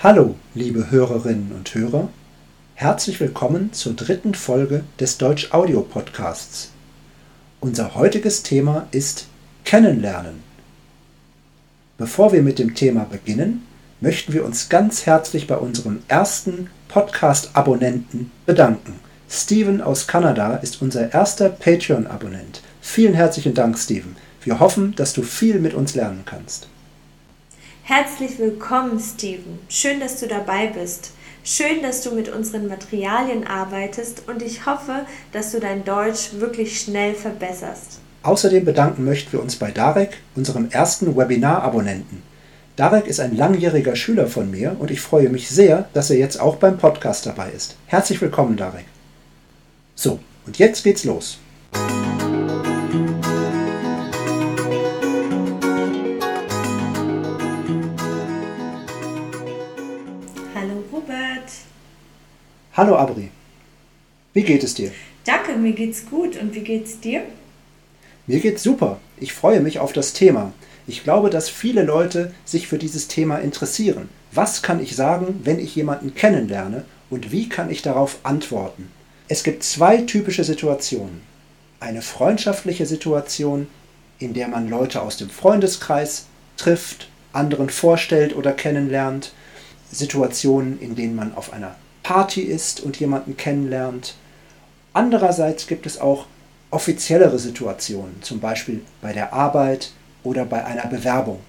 Hallo, liebe Hörerinnen und Hörer. Herzlich willkommen zur dritten Folge des Deutsch Audio Podcasts. Unser heutiges Thema ist Kennenlernen. Bevor wir mit dem Thema beginnen, möchten wir uns ganz herzlich bei unserem ersten Podcast-Abonnenten bedanken. Steven aus Kanada ist unser erster Patreon-Abonnent. Vielen herzlichen Dank, Steven. Wir hoffen, dass du viel mit uns lernen kannst. Herzlich willkommen, Steven. Schön, dass du dabei bist. Schön, dass du mit unseren Materialien arbeitest und ich hoffe, dass du dein Deutsch wirklich schnell verbesserst. Außerdem bedanken möchten wir uns bei Darek, unserem ersten Webinar-Abonnenten. Darek ist ein langjähriger Schüler von mir und ich freue mich sehr, dass er jetzt auch beim Podcast dabei ist. Herzlich willkommen, Darek. So, und jetzt geht's los. Hallo Abri. Wie geht es dir? Danke, mir geht's gut. Und wie geht's dir? Mir geht's super. Ich freue mich auf das Thema. Ich glaube, dass viele Leute sich für dieses Thema interessieren. Was kann ich sagen, wenn ich jemanden kennenlerne und wie kann ich darauf antworten? Es gibt zwei typische Situationen. Eine freundschaftliche Situation, in der man Leute aus dem Freundeskreis trifft, anderen vorstellt oder kennenlernt. Situationen, in denen man auf einer Party ist und jemanden kennenlernt. Andererseits gibt es auch offiziellere Situationen, zum Beispiel bei der Arbeit oder bei einer Bewerbung.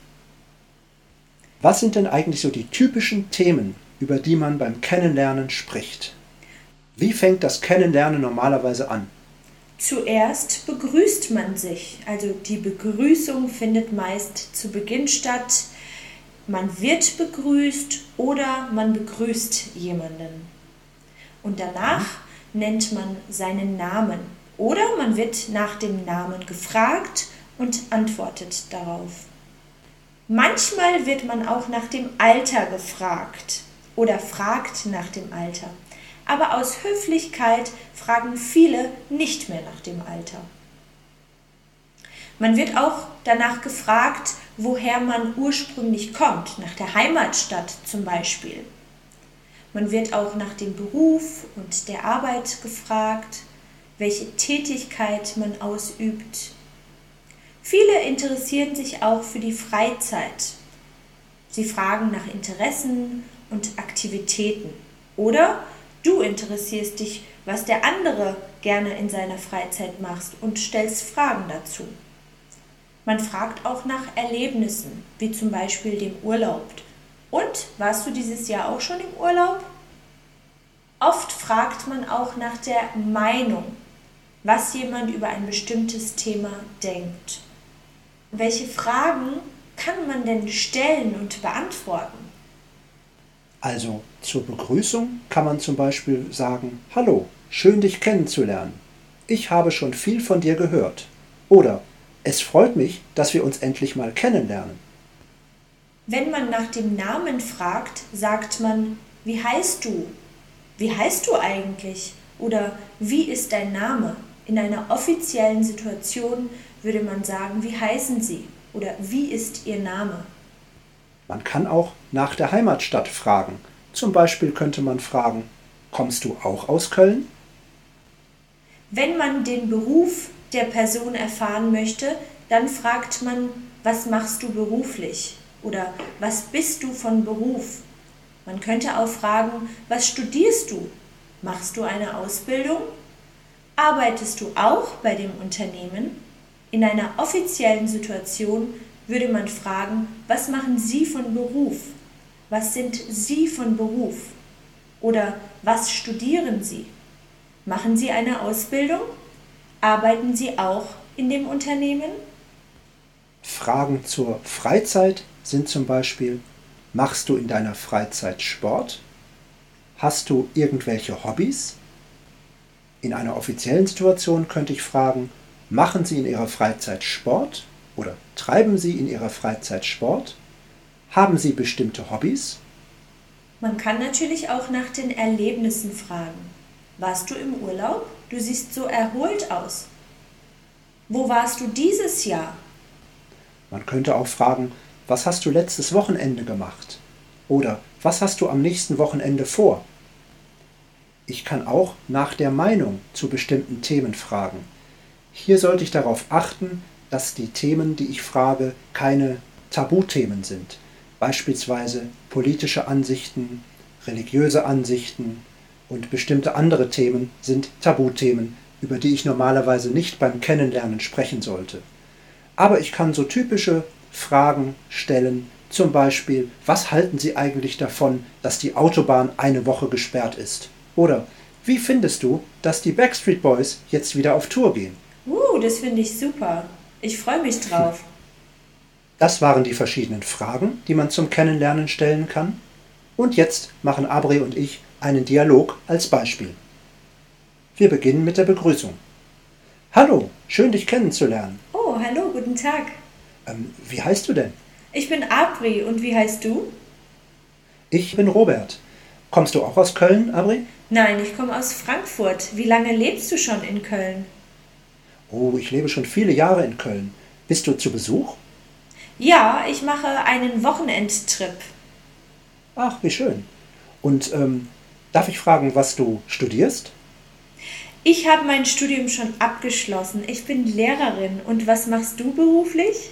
Was sind denn eigentlich so die typischen Themen, über die man beim Kennenlernen spricht? Wie fängt das Kennenlernen normalerweise an? Zuerst begrüßt man sich. Also die Begrüßung findet meist zu Beginn statt man wird begrüßt oder man begrüßt jemanden. Und danach nennt man seinen Namen oder man wird nach dem Namen gefragt und antwortet darauf. Manchmal wird man auch nach dem Alter gefragt oder fragt nach dem Alter. Aber aus Höflichkeit fragen viele nicht mehr nach dem Alter. Man wird auch danach gefragt, woher man ursprünglich kommt, nach der Heimatstadt zum Beispiel. Man wird auch nach dem Beruf und der Arbeit gefragt, welche Tätigkeit man ausübt. Viele interessieren sich auch für die Freizeit. Sie fragen nach Interessen und Aktivitäten. Oder du interessierst dich, was der andere gerne in seiner Freizeit macht und stellst Fragen dazu. Man fragt auch nach Erlebnissen, wie zum Beispiel dem Urlaub. Und warst du dieses Jahr auch schon im Urlaub? Oft fragt man auch nach der Meinung, was jemand über ein bestimmtes Thema denkt. Welche Fragen kann man denn stellen und beantworten? Also zur Begrüßung kann man zum Beispiel sagen, Hallo, schön dich kennenzulernen. Ich habe schon viel von dir gehört. Oder es freut mich, dass wir uns endlich mal kennenlernen. Wenn man nach dem Namen fragt, sagt man, wie heißt du? Wie heißt du eigentlich? Oder wie ist dein Name? In einer offiziellen Situation würde man sagen, wie heißen Sie? Oder wie ist Ihr Name? Man kann auch nach der Heimatstadt fragen. Zum Beispiel könnte man fragen, kommst du auch aus Köln? Wenn man den Beruf der Person erfahren möchte, dann fragt man, was machst du beruflich oder was bist du von Beruf? Man könnte auch fragen, was studierst du? Machst du eine Ausbildung? Arbeitest du auch bei dem Unternehmen? In einer offiziellen Situation würde man fragen, was machen Sie von Beruf? Was sind Sie von Beruf? Oder was studieren Sie? Machen Sie eine Ausbildung? Arbeiten Sie auch in dem Unternehmen? Fragen zur Freizeit sind zum Beispiel, machst du in deiner Freizeit Sport? Hast du irgendwelche Hobbys? In einer offiziellen Situation könnte ich fragen, machen Sie in Ihrer Freizeit Sport oder treiben Sie in Ihrer Freizeit Sport? Haben Sie bestimmte Hobbys? Man kann natürlich auch nach den Erlebnissen fragen. Warst du im Urlaub? Du siehst so erholt aus. Wo warst du dieses Jahr? Man könnte auch fragen, was hast du letztes Wochenende gemacht? Oder was hast du am nächsten Wochenende vor? Ich kann auch nach der Meinung zu bestimmten Themen fragen. Hier sollte ich darauf achten, dass die Themen, die ich frage, keine Tabuthemen sind. Beispielsweise politische Ansichten, religiöse Ansichten und bestimmte andere Themen sind Tabuthemen, über die ich normalerweise nicht beim Kennenlernen sprechen sollte. Aber ich kann so typische Fragen stellen, zum Beispiel, was halten Sie eigentlich davon, dass die Autobahn eine Woche gesperrt ist? Oder wie findest du, dass die Backstreet Boys jetzt wieder auf Tour gehen? Uh, das finde ich super. Ich freue mich drauf. Das waren die verschiedenen Fragen, die man zum Kennenlernen stellen kann. Und jetzt machen Abri und ich einen Dialog als Beispiel. Wir beginnen mit der Begrüßung. Hallo, schön dich kennenzulernen. Oh, hallo, guten Tag. Ähm, wie heißt du denn? Ich bin Abri und wie heißt du? Ich bin Robert. Kommst du auch aus Köln, Abri? Nein, ich komme aus Frankfurt. Wie lange lebst du schon in Köln? Oh, ich lebe schon viele Jahre in Köln. Bist du zu Besuch? Ja, ich mache einen Wochenendtrip. Ach, wie schön. Und ähm, darf ich fragen, was du studierst? Ich habe mein Studium schon abgeschlossen. Ich bin Lehrerin. Und was machst du beruflich?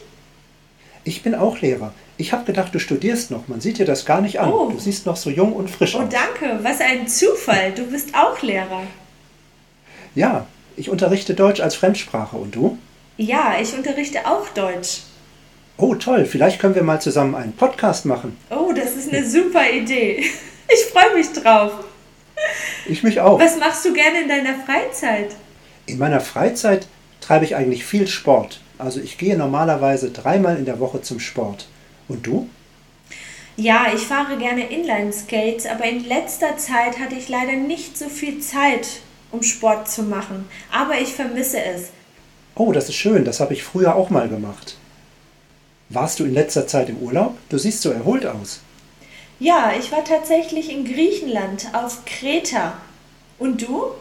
Ich bin auch Lehrer. Ich habe gedacht, du studierst noch. Man sieht dir das gar nicht an. Oh. Du siehst noch so jung und frisch Oh, aus. danke. Was ein Zufall. Du bist auch Lehrer. Ja, ich unterrichte Deutsch als Fremdsprache. Und du? Ja, ich unterrichte auch Deutsch. Oh, toll. Vielleicht können wir mal zusammen einen Podcast machen. Oh, das ist eine super Idee. Ich freue mich drauf. Ich mich auch. Was machst du gerne in deiner Freizeit? In meiner Freizeit treibe ich eigentlich viel Sport. Also ich gehe normalerweise dreimal in der Woche zum Sport. Und du? Ja, ich fahre gerne Inline-Skates, aber in letzter Zeit hatte ich leider nicht so viel Zeit, um Sport zu machen. Aber ich vermisse es. Oh, das ist schön. Das habe ich früher auch mal gemacht. Warst du in letzter Zeit im Urlaub? Du siehst so erholt aus. Ja, ich war tatsächlich in Griechenland auf Kreta. Und du?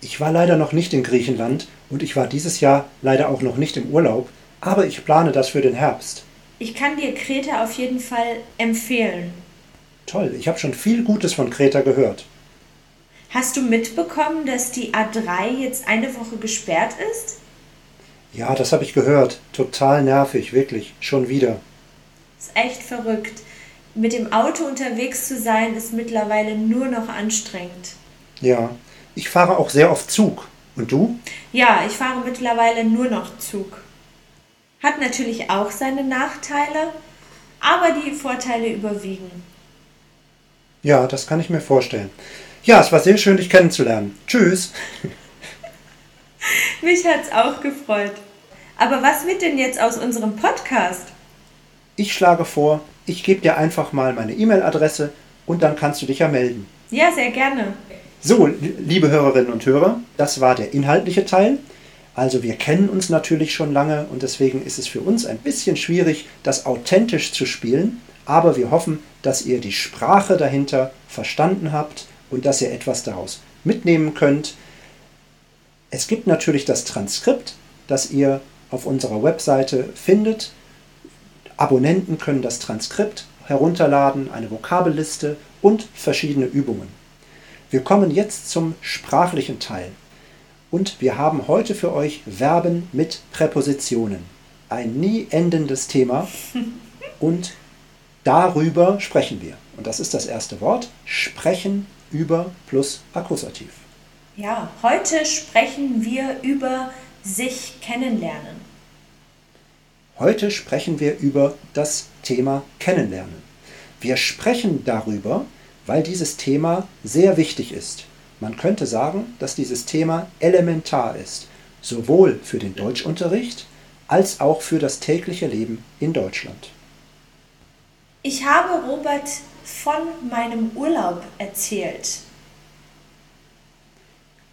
Ich war leider noch nicht in Griechenland und ich war dieses Jahr leider auch noch nicht im Urlaub, aber ich plane das für den Herbst. Ich kann dir Kreta auf jeden Fall empfehlen. Toll, ich habe schon viel Gutes von Kreta gehört. Hast du mitbekommen, dass die A3 jetzt eine Woche gesperrt ist? Ja, das habe ich gehört. Total nervig, wirklich. Schon wieder. Ist echt verrückt. Mit dem Auto unterwegs zu sein, ist mittlerweile nur noch anstrengend. Ja, ich fahre auch sehr oft Zug. Und du? Ja, ich fahre mittlerweile nur noch Zug. Hat natürlich auch seine Nachteile, aber die Vorteile überwiegen. Ja, das kann ich mir vorstellen. Ja, es war sehr schön, dich kennenzulernen. Tschüss. Mich hat's auch gefreut. Aber was wird denn jetzt aus unserem Podcast? Ich schlage vor, ich gebe dir einfach mal meine E-Mail-Adresse und dann kannst du dich ja melden. Ja, sehr gerne. So, liebe Hörerinnen und Hörer, das war der inhaltliche Teil. Also wir kennen uns natürlich schon lange und deswegen ist es für uns ein bisschen schwierig, das authentisch zu spielen, aber wir hoffen, dass ihr die Sprache dahinter verstanden habt und dass ihr etwas daraus mitnehmen könnt. Es gibt natürlich das Transkript, das ihr auf unserer Webseite findet. Abonnenten können das Transkript herunterladen, eine Vokabelliste und verschiedene Übungen. Wir kommen jetzt zum sprachlichen Teil. Und wir haben heute für euch Verben mit Präpositionen. Ein nie endendes Thema. Und darüber sprechen wir. Und das ist das erste Wort. Sprechen über plus Akkusativ. Ja, heute sprechen wir über sich kennenlernen. Heute sprechen wir über das Thema Kennenlernen. Wir sprechen darüber, weil dieses Thema sehr wichtig ist. Man könnte sagen, dass dieses Thema elementar ist, sowohl für den Deutschunterricht als auch für das tägliche Leben in Deutschland. Ich habe Robert von meinem Urlaub erzählt.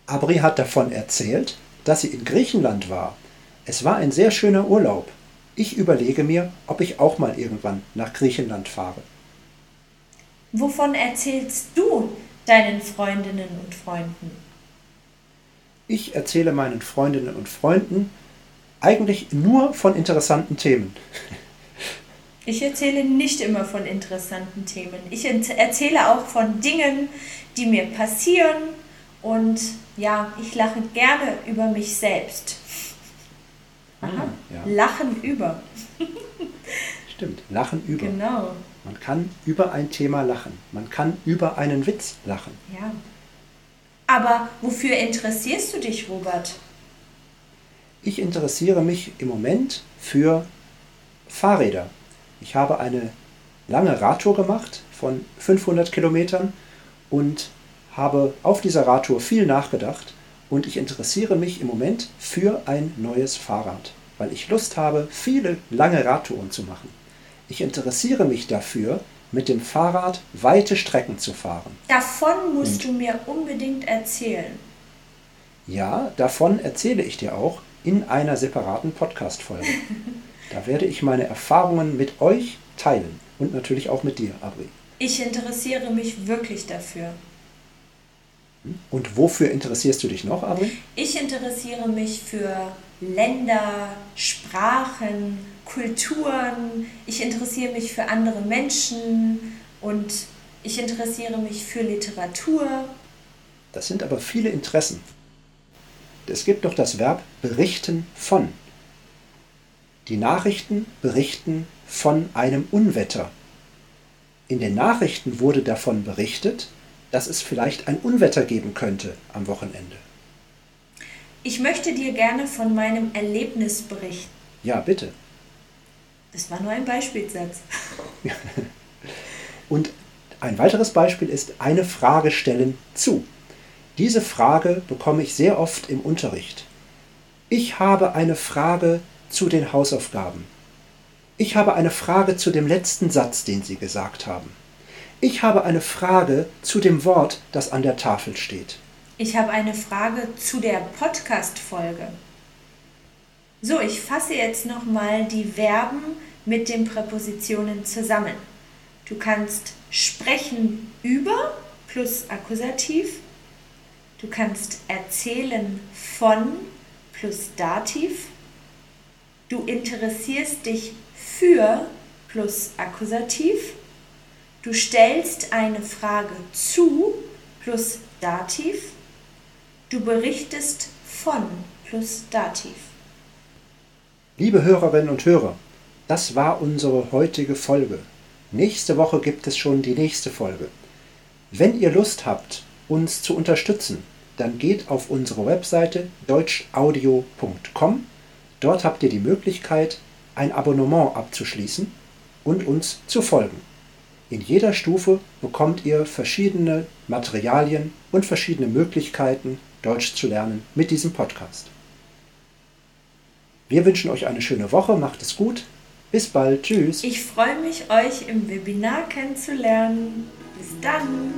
Abri hat davon erzählt, dass sie in Griechenland war. Es war ein sehr schöner Urlaub. Ich überlege mir, ob ich auch mal irgendwann nach Griechenland fahre. Wovon erzählst du deinen Freundinnen und Freunden? Ich erzähle meinen Freundinnen und Freunden eigentlich nur von interessanten Themen. Ich erzähle nicht immer von interessanten Themen. Ich erzähle auch von Dingen, die mir passieren und ja, ich lache gerne über mich selbst. Aha, ah, ja. Lachen über. Stimmt, lachen über. Genau. Man kann über ein Thema lachen. Man kann über einen Witz lachen. Ja. Aber wofür interessierst du dich, Robert? Ich interessiere mich im Moment für Fahrräder. Ich habe eine lange Radtour gemacht von 500 Kilometern und habe auf dieser Radtour viel nachgedacht und ich interessiere mich im Moment für ein neues Fahrrad, weil ich Lust habe, viele lange Radtouren zu machen. Ich interessiere mich dafür, mit dem Fahrrad weite Strecken zu fahren. Davon musst und du mir unbedingt erzählen. Ja, davon erzähle ich dir auch in einer separaten Podcast-Folge. da werde ich meine Erfahrungen mit euch teilen und natürlich auch mit dir, Abri. Ich interessiere mich wirklich dafür. Und wofür interessierst du dich noch, Abri? Ich interessiere mich für Länder, Sprachen, Kulturen. Ich interessiere mich für andere Menschen und ich interessiere mich für Literatur. Das sind aber viele Interessen. Es gibt doch das Verb berichten von. Die Nachrichten berichten von einem Unwetter. In den Nachrichten wurde davon berichtet, dass es vielleicht ein Unwetter geben könnte am Wochenende. Ich möchte dir gerne von meinem Erlebnis berichten. Ja, bitte. Das war nur ein Beispielsatz. Und ein weiteres Beispiel ist eine Frage stellen zu. Diese Frage bekomme ich sehr oft im Unterricht. Ich habe eine Frage zu den Hausaufgaben. Ich habe eine Frage zu dem letzten Satz, den Sie gesagt haben. Ich habe eine Frage zu dem Wort, das an der Tafel steht. Ich habe eine Frage zu der Podcast-Folge. So, ich fasse jetzt nochmal die Verben mit den Präpositionen zusammen. Du kannst sprechen über plus Akkusativ. Du kannst erzählen von plus Dativ. Du interessierst dich für plus Akkusativ. Du stellst eine Frage zu plus Dativ. Du berichtest von plus Dativ. Liebe Hörerinnen und Hörer, das war unsere heutige Folge. Nächste Woche gibt es schon die nächste Folge. Wenn ihr Lust habt, uns zu unterstützen, dann geht auf unsere Webseite deutschaudio.com. Dort habt ihr die Möglichkeit, ein Abonnement abzuschließen und uns zu folgen. In jeder Stufe bekommt ihr verschiedene Materialien und verschiedene Möglichkeiten, Deutsch zu lernen mit diesem Podcast. Wir wünschen euch eine schöne Woche, macht es gut. Bis bald, tschüss. Ich freue mich, euch im Webinar kennenzulernen. Bis dann.